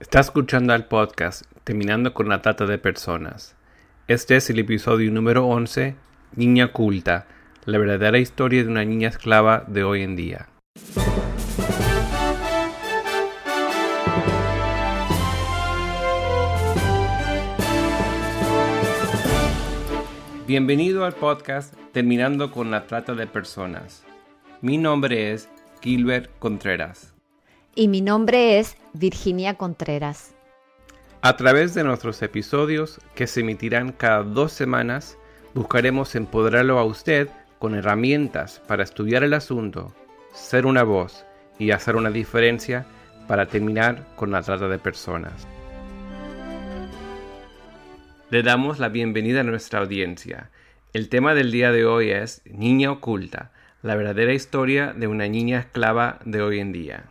Está escuchando al podcast Terminando con la Trata de Personas. Este es el episodio número 11, Niña Oculta, la verdadera historia de una niña esclava de hoy en día. Bienvenido al podcast Terminando con la Trata de Personas. Mi nombre es Gilbert Contreras y mi nombre es Virginia Contreras. A través de nuestros episodios, que se emitirán cada dos semanas, buscaremos empoderarlo a usted con herramientas para estudiar el asunto, ser una voz y hacer una diferencia para terminar con la trata de personas. Le damos la bienvenida a nuestra audiencia. El tema del día de hoy es Niña Oculta, la verdadera historia de una niña esclava de hoy en día.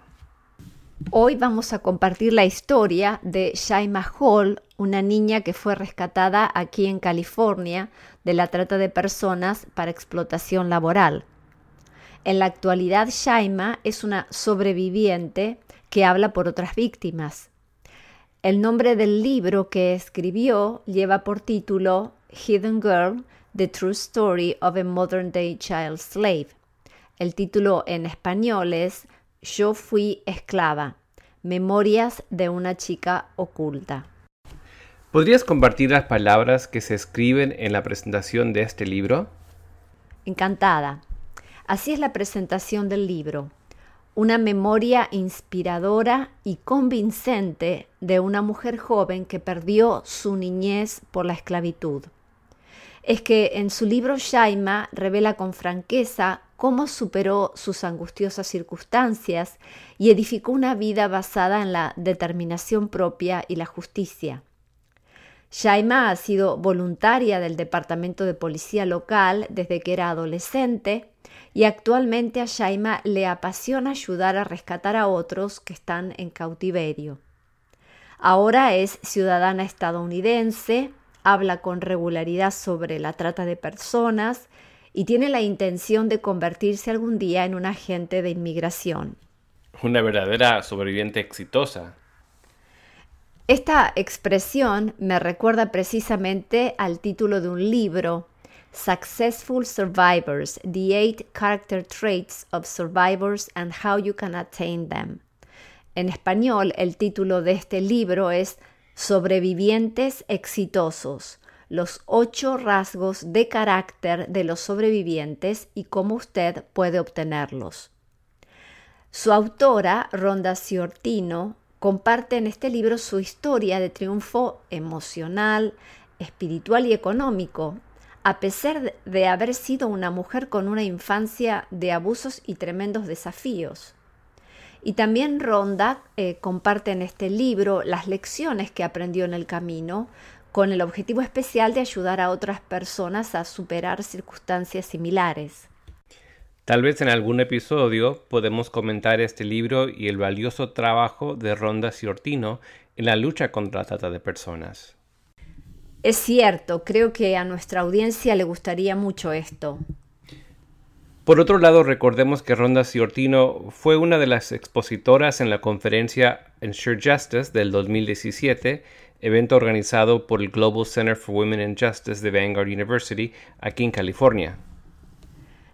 Hoy vamos a compartir la historia de Shaima Hall, una niña que fue rescatada aquí en California de la trata de personas para explotación laboral. En la actualidad, Shaima es una sobreviviente que habla por otras víctimas. El nombre del libro que escribió lleva por título Hidden Girl, The True Story of a Modern Day Child Slave. El título en español es yo fui esclava. Memorias de una chica oculta. ¿Podrías compartir las palabras que se escriben en la presentación de este libro? Encantada. Así es la presentación del libro. Una memoria inspiradora y convincente de una mujer joven que perdió su niñez por la esclavitud. Es que en su libro Shaima revela con franqueza cómo superó sus angustiosas circunstancias y edificó una vida basada en la determinación propia y la justicia. Shaima ha sido voluntaria del Departamento de Policía local desde que era adolescente y actualmente a Shaima le apasiona ayudar a rescatar a otros que están en cautiverio. Ahora es ciudadana estadounidense, habla con regularidad sobre la trata de personas y tiene la intención de convertirse algún día en un agente de inmigración. Una verdadera sobreviviente exitosa. Esta expresión me recuerda precisamente al título de un libro, Successful Survivors, The Eight Character Traits of Survivors and How You Can Attain Them. En español, el título de este libro es Sobrevivientes exitosos, los ocho rasgos de carácter de los sobrevivientes y cómo usted puede obtenerlos. Su autora, Ronda Ciortino, comparte en este libro su historia de triunfo emocional, espiritual y económico, a pesar de haber sido una mujer con una infancia de abusos y tremendos desafíos. Y también Ronda eh, comparte en este libro las lecciones que aprendió en el camino, con el objetivo especial de ayudar a otras personas a superar circunstancias similares. Tal vez en algún episodio podemos comentar este libro y el valioso trabajo de Ronda Ciortino en la lucha contra la trata de personas. Es cierto, creo que a nuestra audiencia le gustaría mucho esto. Por otro lado, recordemos que Ronda Ciortino fue una de las expositoras en la conferencia Ensure Justice del 2017 evento organizado por el Global Center for Women and Justice de Vanguard University aquí en California.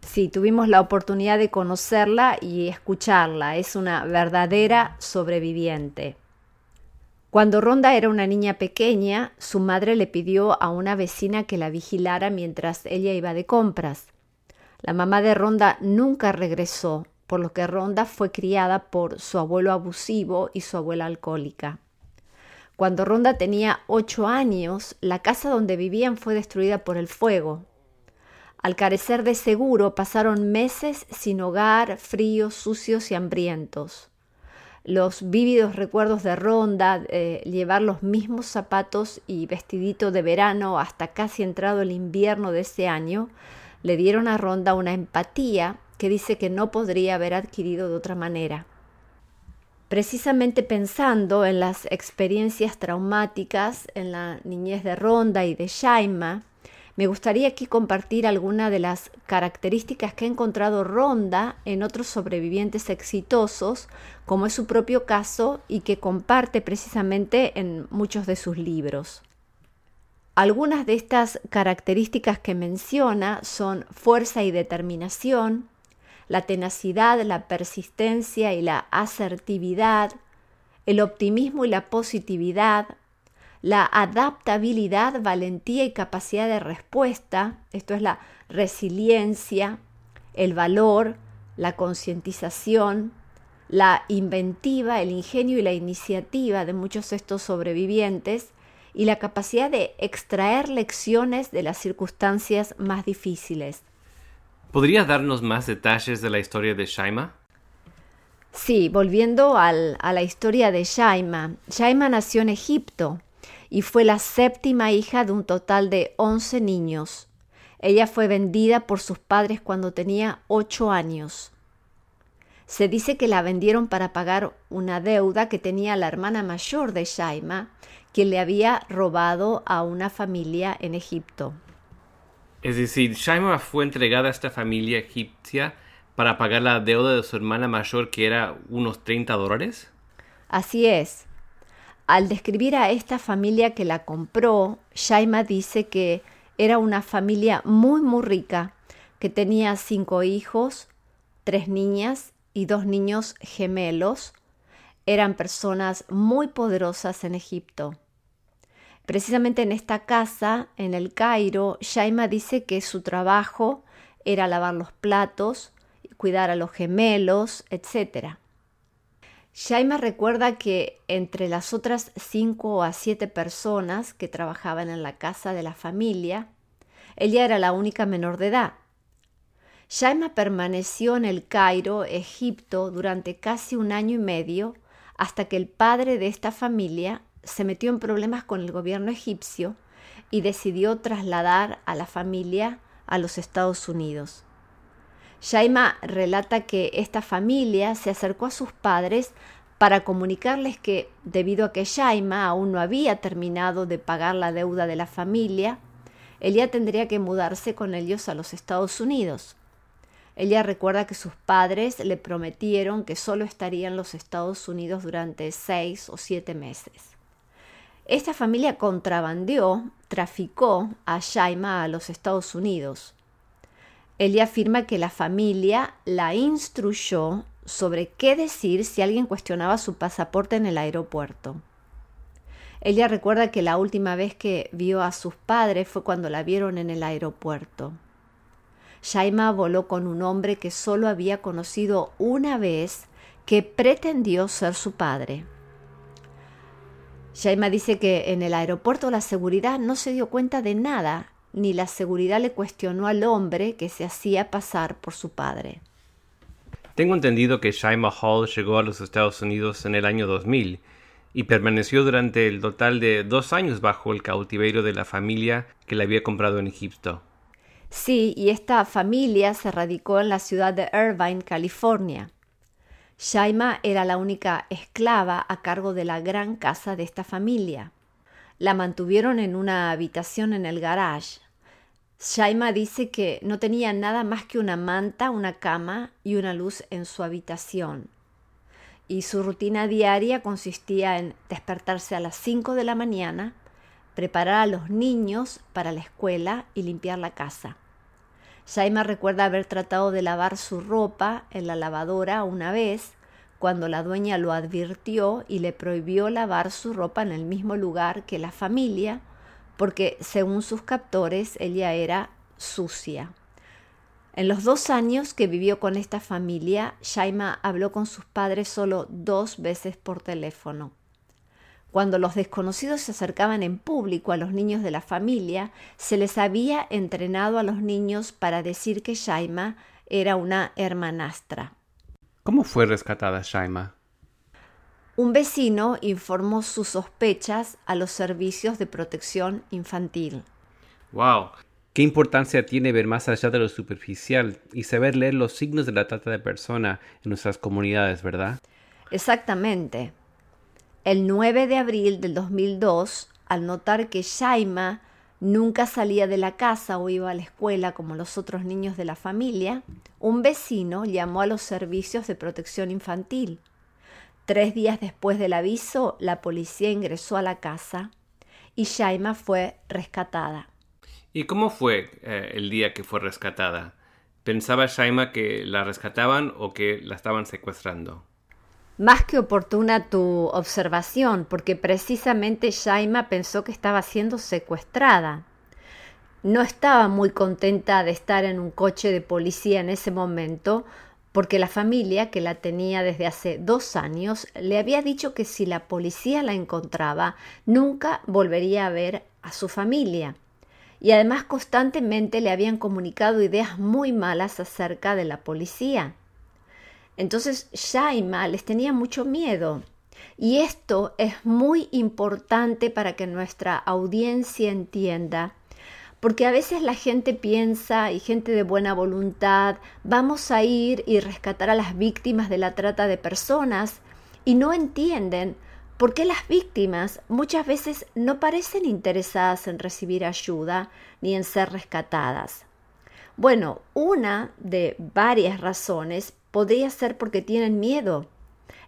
Sí, tuvimos la oportunidad de conocerla y escucharla. Es una verdadera sobreviviente. Cuando Ronda era una niña pequeña, su madre le pidió a una vecina que la vigilara mientras ella iba de compras. La mamá de Ronda nunca regresó, por lo que Ronda fue criada por su abuelo abusivo y su abuela alcohólica. Cuando Ronda tenía ocho años, la casa donde vivían fue destruida por el fuego. Al carecer de seguro, pasaron meses sin hogar, fríos, sucios y hambrientos. Los vívidos recuerdos de Ronda, llevar los mismos zapatos y vestidito de verano hasta casi entrado el invierno de ese año, le dieron a Ronda una empatía que dice que no podría haber adquirido de otra manera precisamente pensando en las experiencias traumáticas en la niñez de Ronda y de Shaima, Me gustaría aquí compartir algunas de las características que ha encontrado Ronda en otros sobrevivientes exitosos, como es su propio caso y que comparte precisamente en muchos de sus libros. Algunas de estas características que menciona son fuerza y determinación, la tenacidad, la persistencia y la asertividad, el optimismo y la positividad, la adaptabilidad, valentía y capacidad de respuesta, esto es la resiliencia, el valor, la concientización, la inventiva, el ingenio y la iniciativa de muchos de estos sobrevivientes y la capacidad de extraer lecciones de las circunstancias más difíciles. ¿Podrías darnos más detalles de la historia de Shaima? Sí, volviendo a la historia de Shaima. Shaima nació en Egipto y fue la séptima hija de un total de 11 niños. Ella fue vendida por sus padres cuando tenía 8 años. Se dice que la vendieron para pagar una deuda que tenía la hermana mayor de Shaima, quien le había robado a una familia en Egipto. Es decir, Shaima fue entregada a esta familia egipcia para pagar la deuda de su hermana mayor que era unos 30 dólares. Así es. Al describir a esta familia que la compró, Shaima dice que era una familia muy muy rica, que tenía cinco hijos, tres niñas y dos niños gemelos. Eran personas muy poderosas en Egipto. Precisamente en esta casa, en el Cairo, Shaima dice que su trabajo era lavar los platos, cuidar a los gemelos, etc. Shaima recuerda que entre las otras cinco a siete personas que trabajaban en la casa de la familia, ella era la única menor de edad. Shaima permaneció en el Cairo, Egipto, durante casi un año y medio, hasta que el padre de esta familia se metió en problemas con el gobierno egipcio y decidió trasladar a la familia a los Estados Unidos. Shaima relata que esta familia se acercó a sus padres para comunicarles que, debido a que Shaima aún no había terminado de pagar la deuda de la familia, ella tendría que mudarse con ellos a los Estados Unidos. Ella recuerda que sus padres le prometieron que solo estaría en los Estados Unidos durante seis o siete meses. Esta familia contrabandeó, traficó a Shaima a los Estados Unidos. Ella afirma que la familia la instruyó sobre qué decir si alguien cuestionaba su pasaporte en el aeropuerto. Ella recuerda que la última vez que vio a sus padres fue cuando la vieron en el aeropuerto. Shaima voló con un hombre que solo había conocido una vez que pretendió ser su padre. Shaima dice que en el aeropuerto la seguridad no se dio cuenta de nada ni la seguridad le cuestionó al hombre que se hacía pasar por su padre. Tengo entendido que Shaima Hall llegó a los Estados Unidos en el año 2000 y permaneció durante el total de dos años bajo el cautiverio de la familia que la había comprado en Egipto. Sí, y esta familia se radicó en la ciudad de Irvine, California. Shaima era la única esclava a cargo de la gran casa de esta familia. La mantuvieron en una habitación en el garage. Shaima dice que no tenía nada más que una manta, una cama y una luz en su habitación. Y su rutina diaria consistía en despertarse a las 5 de la mañana, preparar a los niños para la escuela y limpiar la casa. Shaima recuerda haber tratado de lavar su ropa en la lavadora una vez, cuando la dueña lo advirtió y le prohibió lavar su ropa en el mismo lugar que la familia, porque según sus captores ella era sucia. En los dos años que vivió con esta familia, Shaima habló con sus padres solo dos veces por teléfono. Cuando los desconocidos se acercaban en público a los niños de la familia, se les había entrenado a los niños para decir que Shaima era una hermanastra. ¿Cómo fue rescatada Shaima? Un vecino informó sus sospechas a los servicios de protección infantil. ¡Wow! ¿Qué importancia tiene ver más allá de lo superficial y saber leer los signos de la trata de persona en nuestras comunidades, verdad? Exactamente. El 9 de abril del 2002, al notar que Shaima nunca salía de la casa o iba a la escuela como los otros niños de la familia, un vecino llamó a los servicios de protección infantil. Tres días después del aviso, la policía ingresó a la casa y Shaima fue rescatada. ¿Y cómo fue eh, el día que fue rescatada? ¿Pensaba Shaima que la rescataban o que la estaban secuestrando? Más que oportuna tu observación, porque precisamente Shaima pensó que estaba siendo secuestrada. No estaba muy contenta de estar en un coche de policía en ese momento, porque la familia, que la tenía desde hace dos años, le había dicho que si la policía la encontraba, nunca volvería a ver a su familia. Y además constantemente le habían comunicado ideas muy malas acerca de la policía. Entonces Shaima les tenía mucho miedo. Y esto es muy importante para que nuestra audiencia entienda porque a veces la gente piensa y gente de buena voluntad, vamos a ir y rescatar a las víctimas de la trata de personas y no entienden por qué las víctimas muchas veces no parecen interesadas en recibir ayuda ni en ser rescatadas. Bueno, una de varias razones podría ser porque tienen miedo,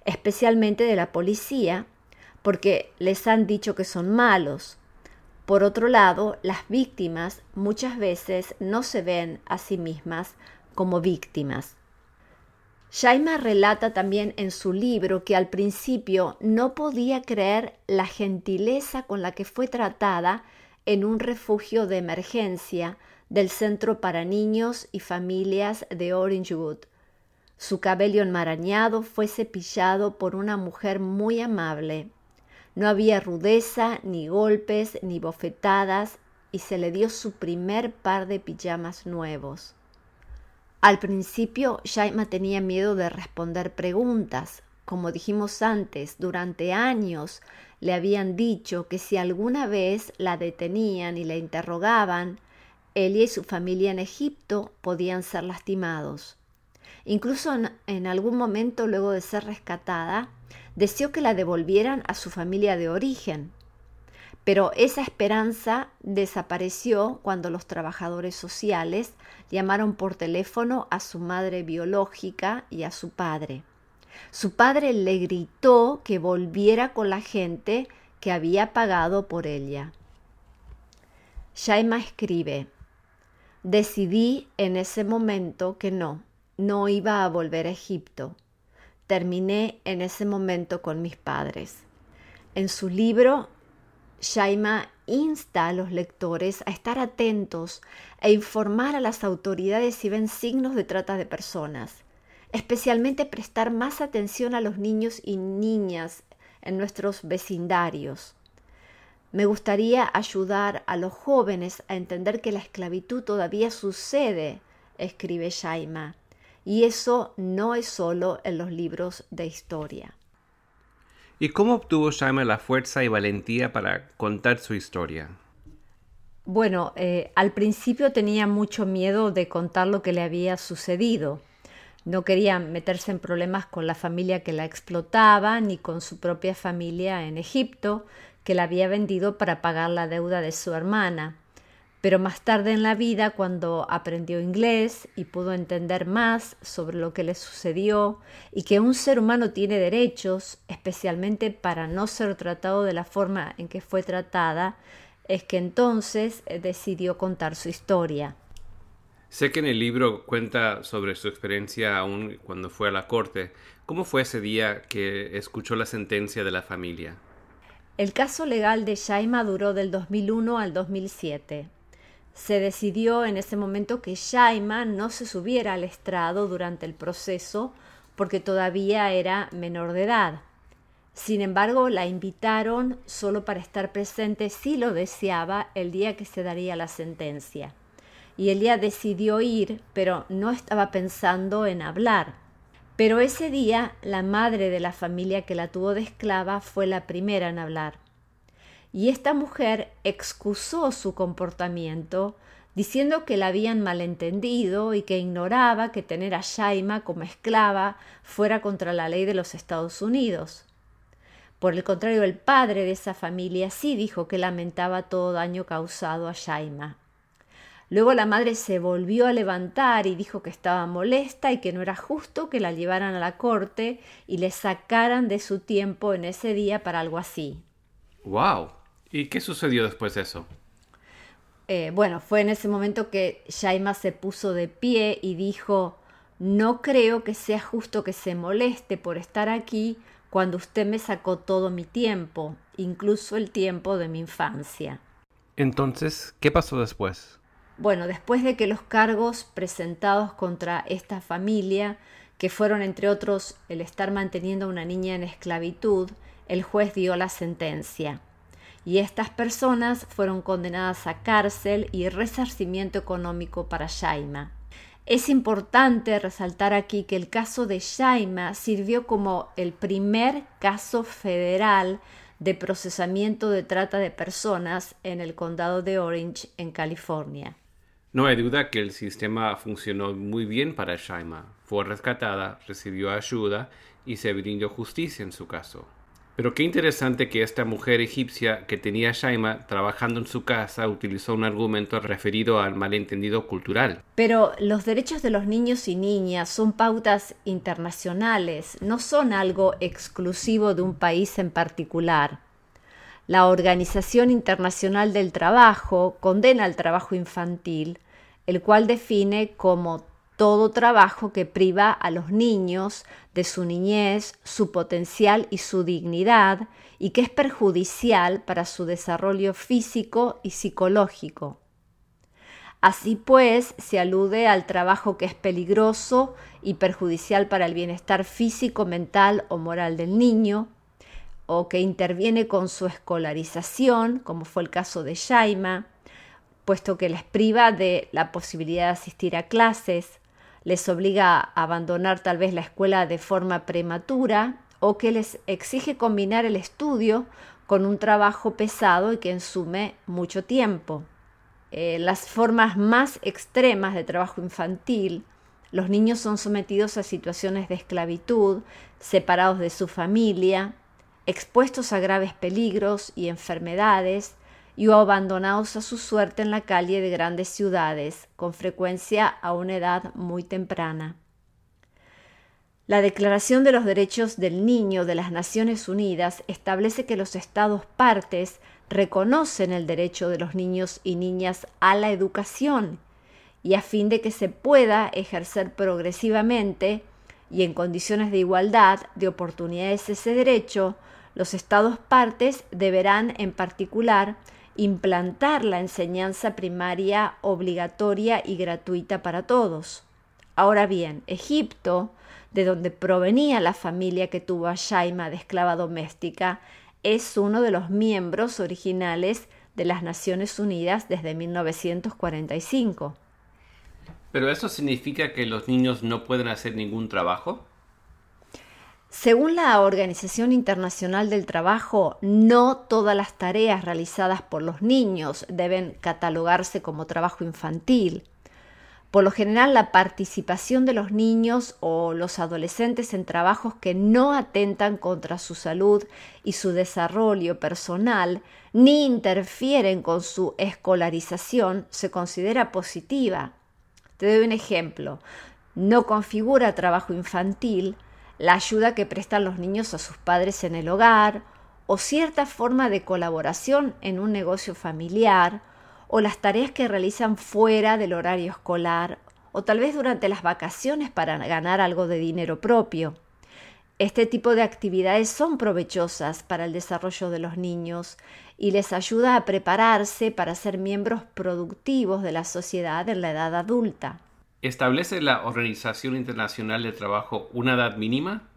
especialmente de la policía, porque les han dicho que son malos, por otro lado, las víctimas muchas veces no se ven a sí mismas como víctimas. Shaima relata también en su libro que al principio no podía creer la gentileza con la que fue tratada en un refugio de emergencia del Centro para Niños y Familias de Orangewood. Su cabello enmarañado fue cepillado por una mujer muy amable no había rudeza, ni golpes, ni bofetadas, y se le dio su primer par de pijamas nuevos. Al principio, Shaima tenía miedo de responder preguntas. Como dijimos antes, durante años le habían dicho que si alguna vez la detenían y la interrogaban, ella y su familia en Egipto podían ser lastimados. Incluso en, algún momento, luego de ser rescatada, deseó que la devolvieran a su familia de origen. Pero esa esperanza desapareció cuando los trabajadores sociales llamaron por teléfono a su madre biológica y a su padre. Su padre le gritó que volviera con la gente que había pagado por ella. Shaima escribe, decidí en ese momento que no, no iba a volver a Egipto terminé en ese momento con mis padres. En su libro, Shaima insta a los lectores a estar atentos e informar a las autoridades si ven signos de trata de personas, especialmente prestar más atención a los niños y niñas en nuestros vecindarios. Me gustaría ayudar a los jóvenes a entender que la esclavitud todavía sucede, escribe Shaima, y eso no es solo en los libros de historia. ¿Y cómo obtuvo Shaima la fuerza y valentía para contar su historia? Bueno, eh, al principio tenía mucho miedo de contar lo que le había sucedido. No quería meterse en problemas con la familia que la explotaba ni con su propia familia en Egipto, que la había vendido para pagar la deuda de su hermana pero más tarde en la vida, cuando aprendió inglés y pudo entender más sobre lo que le sucedió y que un ser humano tiene derechos, especialmente para no ser tratado de la forma en que fue tratada, es que entonces eh, decidió contar su historia. Sé que en el libro cuenta sobre su experiencia aún cuando fue a la corte. ¿Cómo fue ese día que escuchó la sentencia de la familia? El caso legal de Shaima duró del 2001 al 2007 se decidió en ese momento que Shaima no se subiera al estrado durante el proceso porque todavía era menor de edad. Sin embargo, la invitaron solo para estar presente si lo deseaba el día que se daría la sentencia. Y ella decidió ir, pero no estaba pensando en hablar. Pero ese día la madre de la familia que la tuvo de esclava fue la primera en hablar y esta mujer excusó su comportamiento diciendo que la habían malentendido y que ignoraba que tener a Shaima como esclava fuera contra la ley de los Estados Unidos. Por el contrario, el padre de esa familia sí dijo que lamentaba todo daño causado a Shaima. Luego la madre se volvió a levantar y dijo que estaba molesta y que no era justo que la llevaran a la corte y le sacaran de su tiempo en ese día para algo así. ¡Wow! ¿Y qué sucedió después de eso? Eh, bueno, fue en ese momento que Shaima se puso de pie y dijo No creo que sea justo que se moleste por estar aquí cuando usted me sacó todo mi tiempo, incluso el tiempo de mi infancia. Entonces, ¿qué pasó después? Bueno, después de que los cargos presentados contra esta familia, que fueron entre otros el estar manteniendo a una niña en esclavitud, el juez dio la sentencia. Y estas personas fueron condenadas a cárcel y resarcimiento económico para Shaima. Es importante resaltar aquí que el caso de Shaima sirvió como el primer caso federal de procesamiento de trata de personas en el condado de Orange, en California. No hay duda que el sistema funcionó muy bien para Shaima. Fue rescatada, recibió ayuda y se brindó justicia en su caso. Pero qué interesante que esta mujer egipcia que tenía Shaima trabajando en su casa utilizó un argumento referido al malentendido cultural. Pero los derechos de los niños y niñas son pautas internacionales, no son algo exclusivo de un país en particular. La Organización Internacional del Trabajo condena el trabajo infantil, el cual define como todo trabajo que priva a los niños de su niñez, su potencial y su dignidad, y que es perjudicial para su desarrollo físico y psicológico. Así pues, se alude al trabajo que es peligroso y perjudicial para el bienestar físico, mental o moral del niño, o que interviene con su escolarización, como fue el caso de Shaima, puesto que les priva de la posibilidad de asistir a clases, les obliga a abandonar tal vez la escuela de forma prematura o que les exige combinar el estudio con un trabajo pesado y que ensume mucho tiempo. Eh, las formas más extremas de trabajo infantil, los niños son sometidos a situaciones de esclavitud, separados de su familia, expuestos a graves peligros y enfermedades, y abandonados a su suerte en la calle de grandes ciudades, con frecuencia a una edad muy temprana. La Declaración de los Derechos del Niño de las Naciones Unidas establece que los Estados partes reconocen el derecho de los niños y niñas a la educación y a fin de que se pueda ejercer progresivamente y en condiciones de igualdad de oportunidades ese derecho, los Estados partes deberán en particular implantar la enseñanza primaria obligatoria y gratuita para todos. Ahora bien, Egipto, de donde provenía la familia que tuvo a Shaima de esclava doméstica, es uno de los miembros originales de las Naciones Unidas desde 1945. ¿Pero eso significa que los niños no pueden hacer ningún trabajo? Según la Organización Internacional del Trabajo, no todas las tareas realizadas por los niños deben catalogarse como trabajo infantil. Por lo general, la participación de los niños o los adolescentes en trabajos que no atentan contra su salud y su desarrollo personal, ni interfieren con su escolarización, se considera positiva. Te doy un ejemplo. No configura trabajo infantil la ayuda que prestan los niños a sus padres en el hogar, o cierta forma de colaboración en un negocio familiar, o las tareas que realizan fuera del horario escolar, o tal vez durante las vacaciones para ganar algo de dinero propio. Este tipo de actividades son provechosas para el desarrollo de los niños y les ayuda a prepararse para ser miembros productivos de la sociedad en la edad adulta. ¿Establece la Organización Internacional de Trabajo una edad mínima?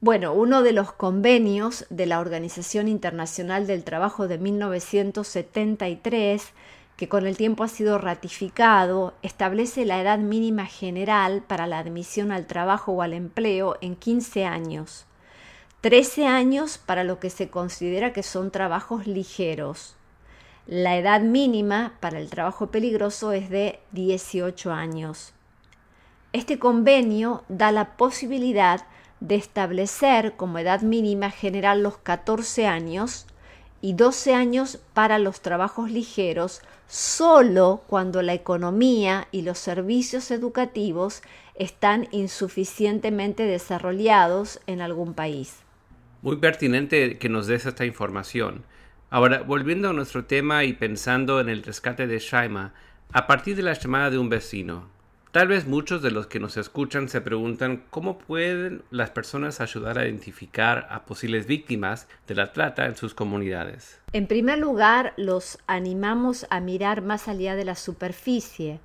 Bueno, uno de los convenios de la Organización Internacional del Trabajo de 1973, que con el tiempo ha sido ratificado, establece la edad mínima general para la admisión al trabajo o al empleo en 15 años, 13 años para lo que se considera que son trabajos ligeros. La edad mínima para el trabajo peligroso es de 18 años. Este convenio da la posibilidad de establecer como edad mínima general los 14 años y 12 años para los trabajos ligeros solo cuando la economía y los servicios educativos están insuficientemente desarrollados en algún país. Muy pertinente que nos des esta información. Ahora, volviendo a nuestro tema y pensando en el rescate de Shaima, a partir de la llamada de un vecino, Tal vez muchos de los que nos escuchan se preguntan cómo pueden las personas ayudar a identificar a posibles víctimas de la trata en sus comunidades. En primer lugar, los animamos a mirar más allá de la superficie,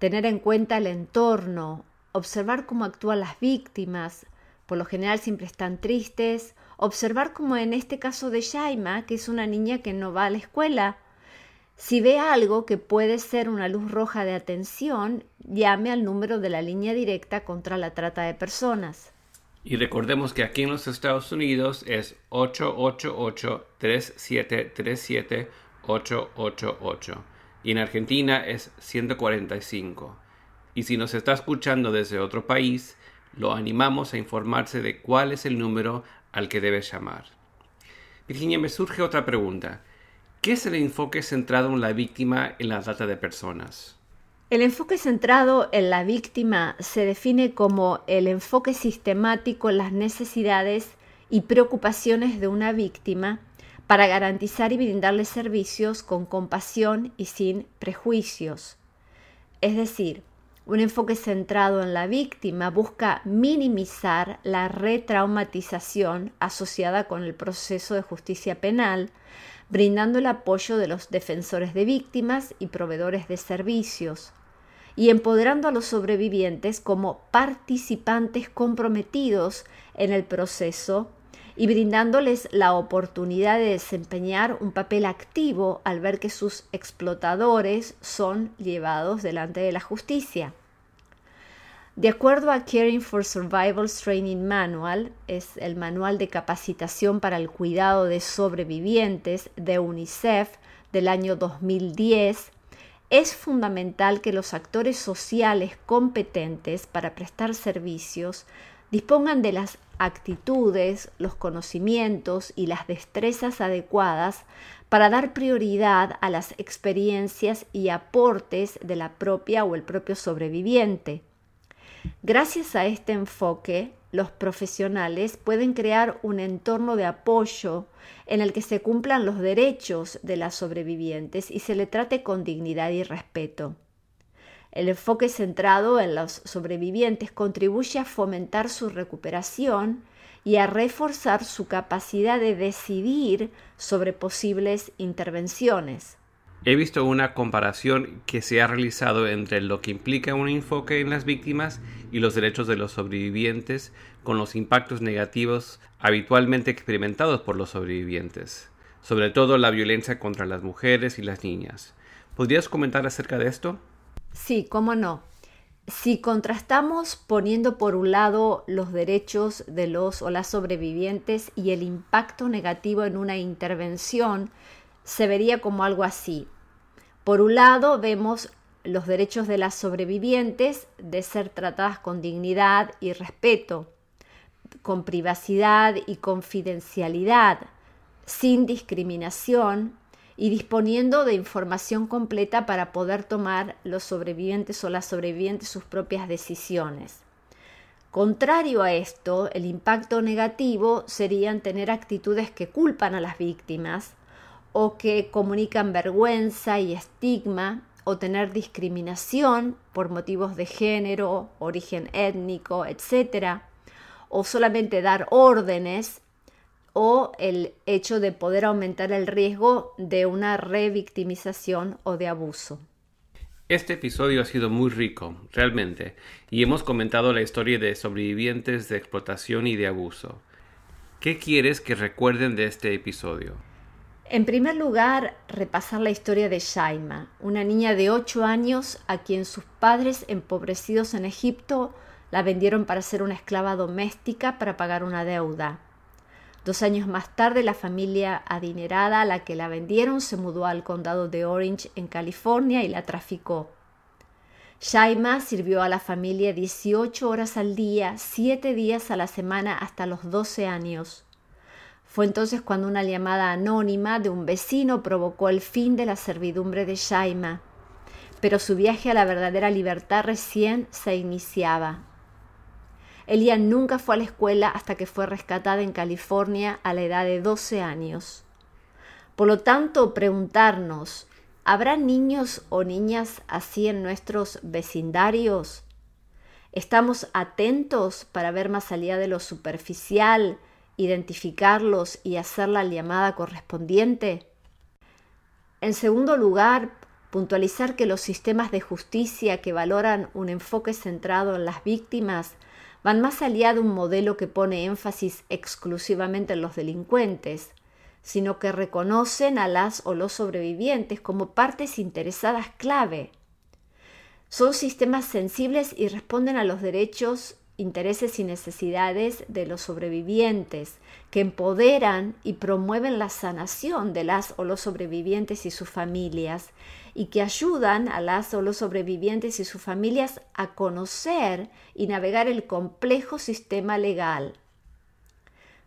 tener en cuenta el entorno, observar cómo actúan las víctimas, por lo general siempre están tristes, observar como en este caso de Shaima, que es una niña que no va a la escuela, si ve algo que puede ser una luz roja de atención, llame al número de la línea directa contra la trata de personas. Y recordemos que aquí en los Estados Unidos es 888-3737-888 y en Argentina es 145. Y si nos está escuchando desde otro país, lo animamos a informarse de cuál es el número al que debe llamar. Virginia, me surge otra pregunta. ¿Qué es el enfoque centrado en la víctima en la trata de personas? El enfoque centrado en la víctima se define como el enfoque sistemático en las necesidades y preocupaciones de una víctima para garantizar y brindarle servicios con compasión y sin prejuicios. Es decir, un enfoque centrado en la víctima busca minimizar la retraumatización asociada con el proceso de justicia penal, brindando el apoyo de los defensores de víctimas y proveedores de servicios, y empoderando a los sobrevivientes como participantes comprometidos en el proceso y brindándoles la oportunidad de desempeñar un papel activo al ver que sus explotadores son llevados delante de la justicia. De acuerdo a Caring for Survival's Training Manual, es el manual de capacitación para el cuidado de sobrevivientes de UNICEF del año 2010, es fundamental que los actores sociales competentes para prestar servicios dispongan de las actitudes, los conocimientos y las destrezas adecuadas para dar prioridad a las experiencias y aportes de la propia o el propio sobreviviente Gracias a este enfoque, los profesionales pueden crear un entorno de apoyo en el que se cumplan los derechos de las sobrevivientes y se le trate con dignidad y respeto. El enfoque centrado en los sobrevivientes contribuye a fomentar su recuperación y a reforzar su capacidad de decidir sobre posibles intervenciones. He visto una comparación que se ha realizado entre lo que implica un enfoque en las víctimas y los derechos de los sobrevivientes con los impactos negativos habitualmente experimentados por los sobrevivientes, sobre todo la violencia contra las mujeres y las niñas. ¿Podrías comentar acerca de esto? Sí, cómo no. Si contrastamos poniendo por un lado los derechos de los o las sobrevivientes y el impacto negativo en una intervención, se vería como algo así. Por un lado, vemos los derechos de las sobrevivientes de ser tratadas con dignidad y respeto, con privacidad y confidencialidad, sin discriminación y disponiendo de información completa para poder tomar los sobrevivientes o las sobrevivientes sus propias decisiones. Contrario a esto, el impacto negativo serían tener actitudes que culpan a las víctimas, o que comunican vergüenza y estigma o tener discriminación por motivos de género, origen étnico, etc. O solamente dar órdenes o el hecho de poder aumentar el riesgo de una revictimización o de abuso. Este episodio ha sido muy rico, realmente, y hemos comentado la historia de sobrevivientes de explotación y de abuso. ¿Qué quieres que recuerden de este episodio? En primer lugar, repasar la historia de Shaima, una niña de 8 años a quien sus padres empobrecidos en Egipto la vendieron para ser una esclava doméstica para pagar una deuda. Dos años más tarde, la familia adinerada a la que la vendieron se mudó al condado de Orange en California y la traficó. Shaima sirvió a la familia 18 horas al día, 7 días a la semana hasta los 12 años. Fue entonces cuando una llamada anónima de un vecino provocó el fin de la servidumbre de Shaima, pero su viaje a la verdadera libertad recién se iniciaba. Elia nunca fue a la escuela hasta que fue rescatada en California a la edad de 12 años. Por lo tanto, preguntarnos, ¿habrá niños o niñas así en nuestros vecindarios? ¿Estamos atentos para ver más allá de lo superficial, identificarlos y hacer la llamada correspondiente? En segundo lugar, puntualizar que los sistemas de justicia que valoran un enfoque centrado en las víctimas van más allá de un modelo que pone énfasis exclusivamente en los delincuentes, sino que reconocen a las o los sobrevivientes como partes interesadas clave. Son sistemas sensibles y responden a los derechos, intereses y necesidades de los sobrevivientes, que empoderan y promueven la sanación de las o los sobrevivientes y sus familias, y que ayudan a las o los sobrevivientes y sus familias a conocer y navegar el complejo sistema legal.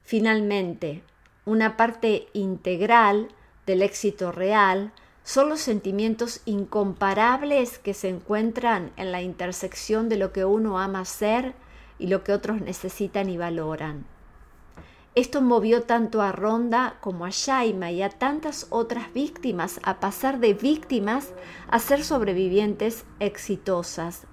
Finalmente, una parte integral del éxito real son los sentimientos incomparables que se encuentran en la intersección de lo que uno ama ser y lo que otros necesitan y valoran. Esto movió tanto a Ronda como a Shaima y a tantas otras víctimas a pasar de víctimas a ser sobrevivientes exitosas,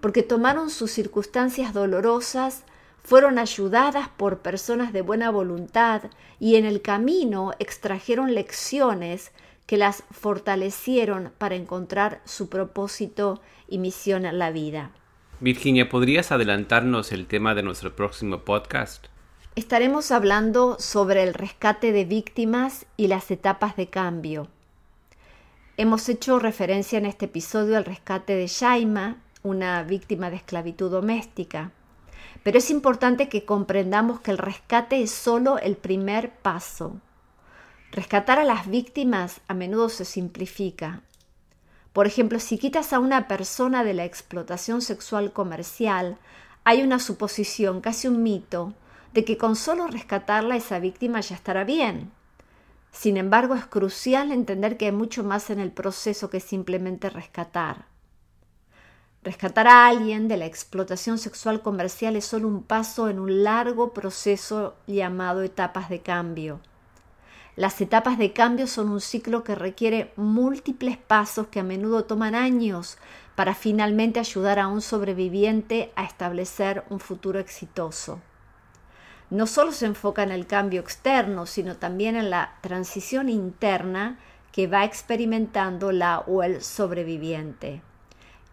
porque tomaron sus circunstancias dolorosas, fueron ayudadas por personas de buena voluntad y en el camino extrajeron lecciones que las fortalecieron para encontrar su propósito y misión en la vida. Virginia, ¿podrías adelantarnos el tema de nuestro próximo podcast? Estaremos hablando sobre el rescate de víctimas y las etapas de cambio. Hemos hecho referencia en este episodio al rescate de Shaima, una víctima de esclavitud doméstica. Pero es importante que comprendamos que el rescate es solo el primer paso. Rescatar a las víctimas a menudo se simplifica. Por ejemplo, si quitas a una persona de la explotación sexual comercial, hay una suposición, casi un mito, de que con solo rescatarla esa víctima ya estará bien. Sin embargo, es crucial entender que hay mucho más en el proceso que simplemente rescatar. Rescatar a alguien de la explotación sexual comercial es solo un paso en un largo proceso llamado etapas de cambio. Las etapas de cambio son un ciclo que requiere múltiples pasos que a menudo toman años para finalmente ayudar a un sobreviviente a establecer un futuro exitoso no solo se enfoca en el cambio externo, sino también en la transición interna que va experimentando la o el sobreviviente.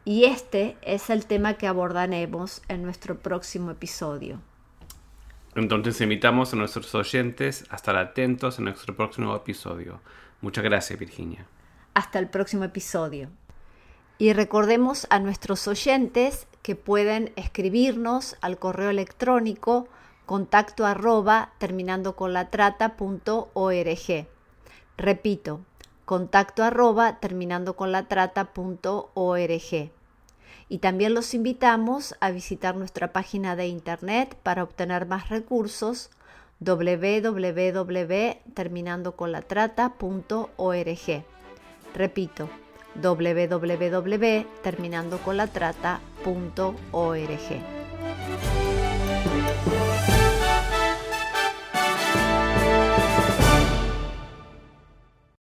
Y este es el tema que abordaremos en nuestro próximo episodio. Entonces invitamos a nuestros oyentes a estar atentos en nuestro próximo episodio. Muchas gracias, Virginia. Hasta el próximo episodio. Y recordemos a nuestros oyentes que pueden escribirnos al correo electrónico contacto arroba terminando con la trata.org. Repito, contacto arroba terminando con la trata.org. Y también los invitamos a visitar nuestra página de internet para obtener más recursos www.terminandoconlatrata.org. Repito, www.terminandoconlatrata.org.